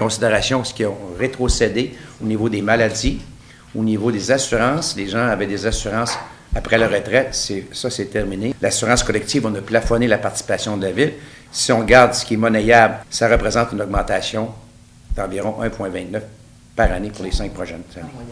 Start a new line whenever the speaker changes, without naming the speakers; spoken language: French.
considération ce qui ont rétrocédé au niveau des maladies, au niveau des assurances. Les gens avaient des assurances après la retraite. Ça, c'est terminé. L'assurance collective, on a plafonné la participation de la Ville. Si on garde ce qui est monnayable, ça représente une augmentation d'environ 1,29 par année pour les cinq prochaines années.